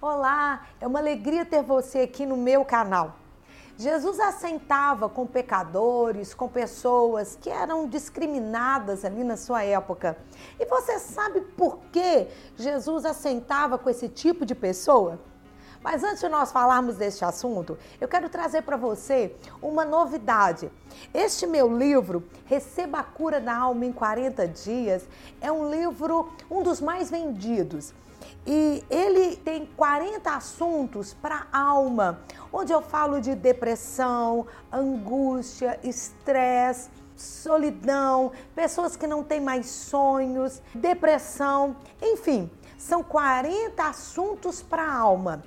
Olá, é uma alegria ter você aqui no meu canal. Jesus assentava com pecadores, com pessoas que eram discriminadas ali na sua época. E você sabe por que Jesus assentava com esse tipo de pessoa? Mas antes de nós falarmos deste assunto, eu quero trazer para você uma novidade. Este meu livro, Receba a Cura da Alma em 40 Dias, é um livro, um dos mais vendidos. E ele tem 40 assuntos para a alma, onde eu falo de depressão, angústia, estresse, solidão, pessoas que não têm mais sonhos, depressão, enfim, são 40 assuntos para a alma.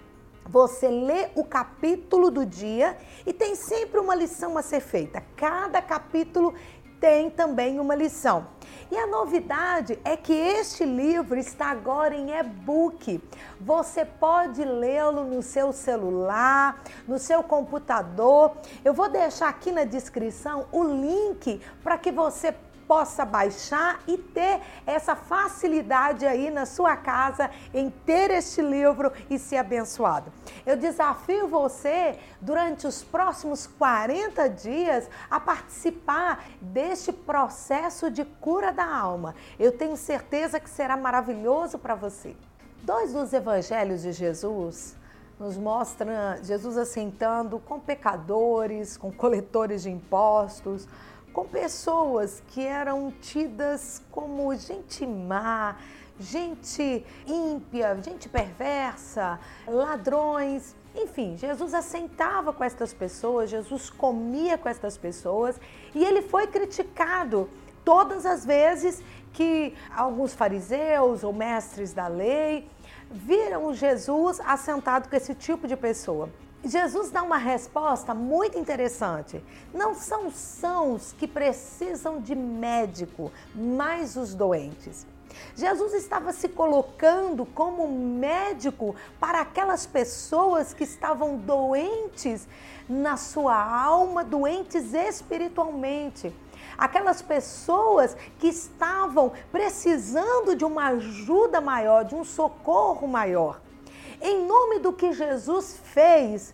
Você lê o capítulo do dia e tem sempre uma lição a ser feita. Cada capítulo tem também uma lição. E a novidade é que este livro está agora em e-book. Você pode lê-lo no seu celular, no seu computador. Eu vou deixar aqui na descrição o link para que você possa baixar e ter essa facilidade aí na sua casa em ter este livro e ser abençoado. Eu desafio você durante os próximos 40 dias a participar deste processo de cura da alma. Eu tenho certeza que será maravilhoso para você. Dois dos evangelhos de Jesus nos mostra Jesus assentando com pecadores, com coletores de impostos, com pessoas que eram tidas como gente má, gente ímpia, gente perversa, ladrões. Enfim, Jesus assentava com estas pessoas, Jesus comia com estas pessoas e ele foi criticado todas as vezes que alguns fariseus ou mestres da lei viram Jesus assentado com esse tipo de pessoa. Jesus dá uma resposta muito interessante. Não são sãos que precisam de médico, mas os doentes. Jesus estava se colocando como médico para aquelas pessoas que estavam doentes na sua alma, doentes espiritualmente. Aquelas pessoas que estavam precisando de uma ajuda maior, de um socorro maior em nome do que Jesus fez,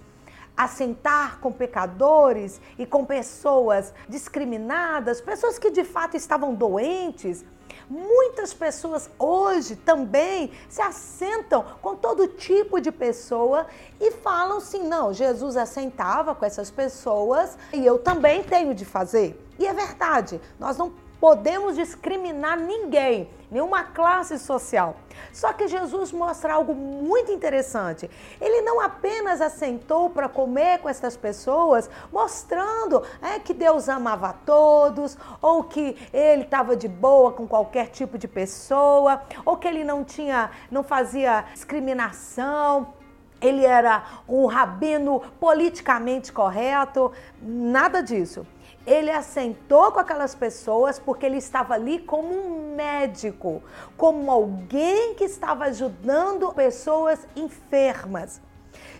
assentar com pecadores e com pessoas discriminadas, pessoas que de fato estavam doentes. Muitas pessoas hoje também se assentam com todo tipo de pessoa e falam assim: não, Jesus assentava com essas pessoas e eu também tenho de fazer. E é verdade, nós não podemos discriminar ninguém, nenhuma classe social. Só que Jesus mostra algo muito interessante. Ele não apenas assentou para comer com essas pessoas, mostrando é, que Deus amava a todos, ou que ele estava de boa com qualquer tipo de pessoa, ou que ele não tinha, não fazia discriminação ele era um rabino politicamente correto, nada disso ele assentou com aquelas pessoas porque ele estava ali como um médico, como alguém que estava ajudando pessoas enfermas.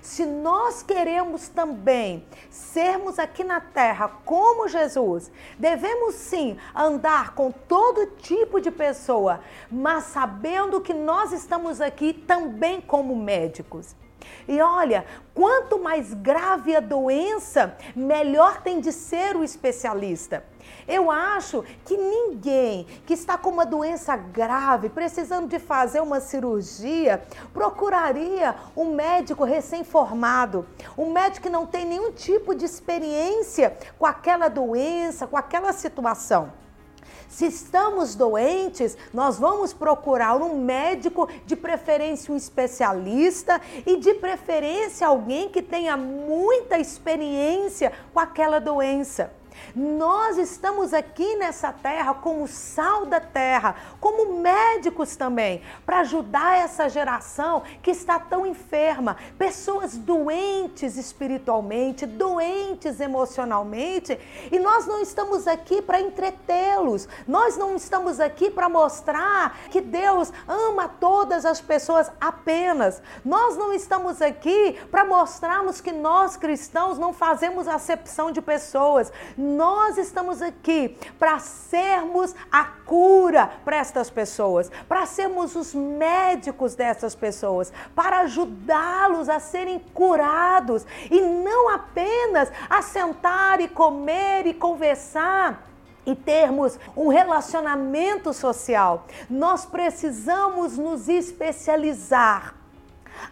Se nós queremos também sermos aqui na terra como Jesus, devemos sim andar com todo tipo de pessoa, mas sabendo que nós estamos aqui também como médicos. E olha, quanto mais grave a doença, melhor tem de ser o especialista. Eu acho que ninguém que está com uma doença grave, precisando de fazer uma cirurgia, procuraria um médico recém-formado, um médico que não tem nenhum tipo de experiência com aquela doença, com aquela situação. Se estamos doentes, nós vamos procurar um médico, de preferência um especialista e de preferência alguém que tenha muita experiência com aquela doença. Nós estamos aqui nessa terra como sal da terra, como médicos também, para ajudar essa geração que está tão enferma, pessoas doentes espiritualmente, doentes emocionalmente, e nós não estamos aqui para entretê-los, nós não estamos aqui para mostrar que Deus ama todas as pessoas apenas, nós não estamos aqui para mostrarmos que nós cristãos não fazemos acepção de pessoas Nós estamos aqui para sermos a cura para estas pessoas, para sermos os médicos dessas pessoas, para ajudá-los a serem curados e não apenas a sentar e comer e conversar e termos um relacionamento social. Nós precisamos nos especializar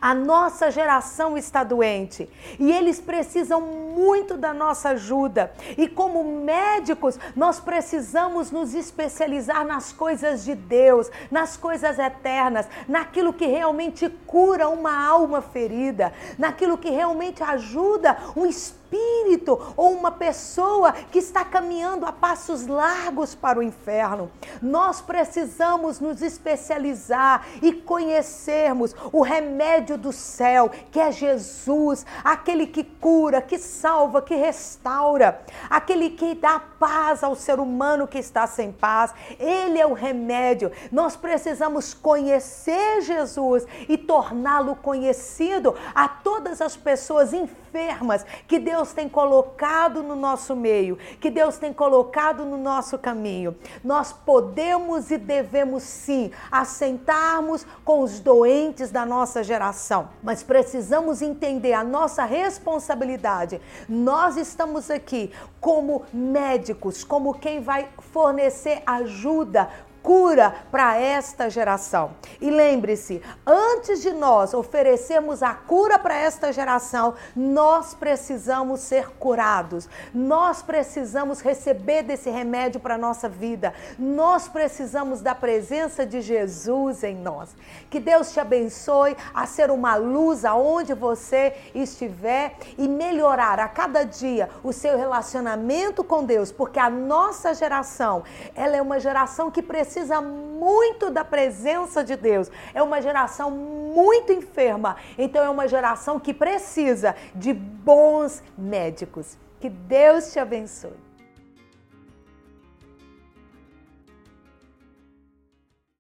a nossa geração está doente e eles precisam muito da nossa ajuda. E como médicos, nós precisamos nos especializar nas coisas de Deus, nas coisas eternas, naquilo que realmente cura uma alma ferida, naquilo que realmente ajuda um espírito espírito ou uma pessoa que está caminhando a passos largos para o inferno. Nós precisamos nos especializar e conhecermos o remédio do céu, que é Jesus, aquele que cura, que salva, que restaura, aquele que dá paz ao ser humano que está sem paz. Ele é o remédio. Nós precisamos conhecer Jesus e torná-lo conhecido a todas as pessoas enfermas que Deus tem colocado no nosso meio, que Deus tem colocado no nosso caminho. Nós podemos e devemos sim assentarmos com os doentes da nossa geração, mas precisamos entender a nossa responsabilidade. Nós estamos aqui como médicos, como quem vai fornecer ajuda cura para esta geração. E lembre-se, antes de nós oferecermos a cura para esta geração, nós precisamos ser curados. Nós precisamos receber desse remédio para nossa vida. Nós precisamos da presença de Jesus em nós. Que Deus te abençoe a ser uma luz aonde você estiver e melhorar a cada dia o seu relacionamento com Deus, porque a nossa geração, ela é uma geração que precisa precisa muito da presença de Deus. É uma geração muito enferma. Então é uma geração que precisa de bons médicos. Que Deus te abençoe.